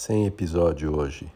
Sem episódio hoje.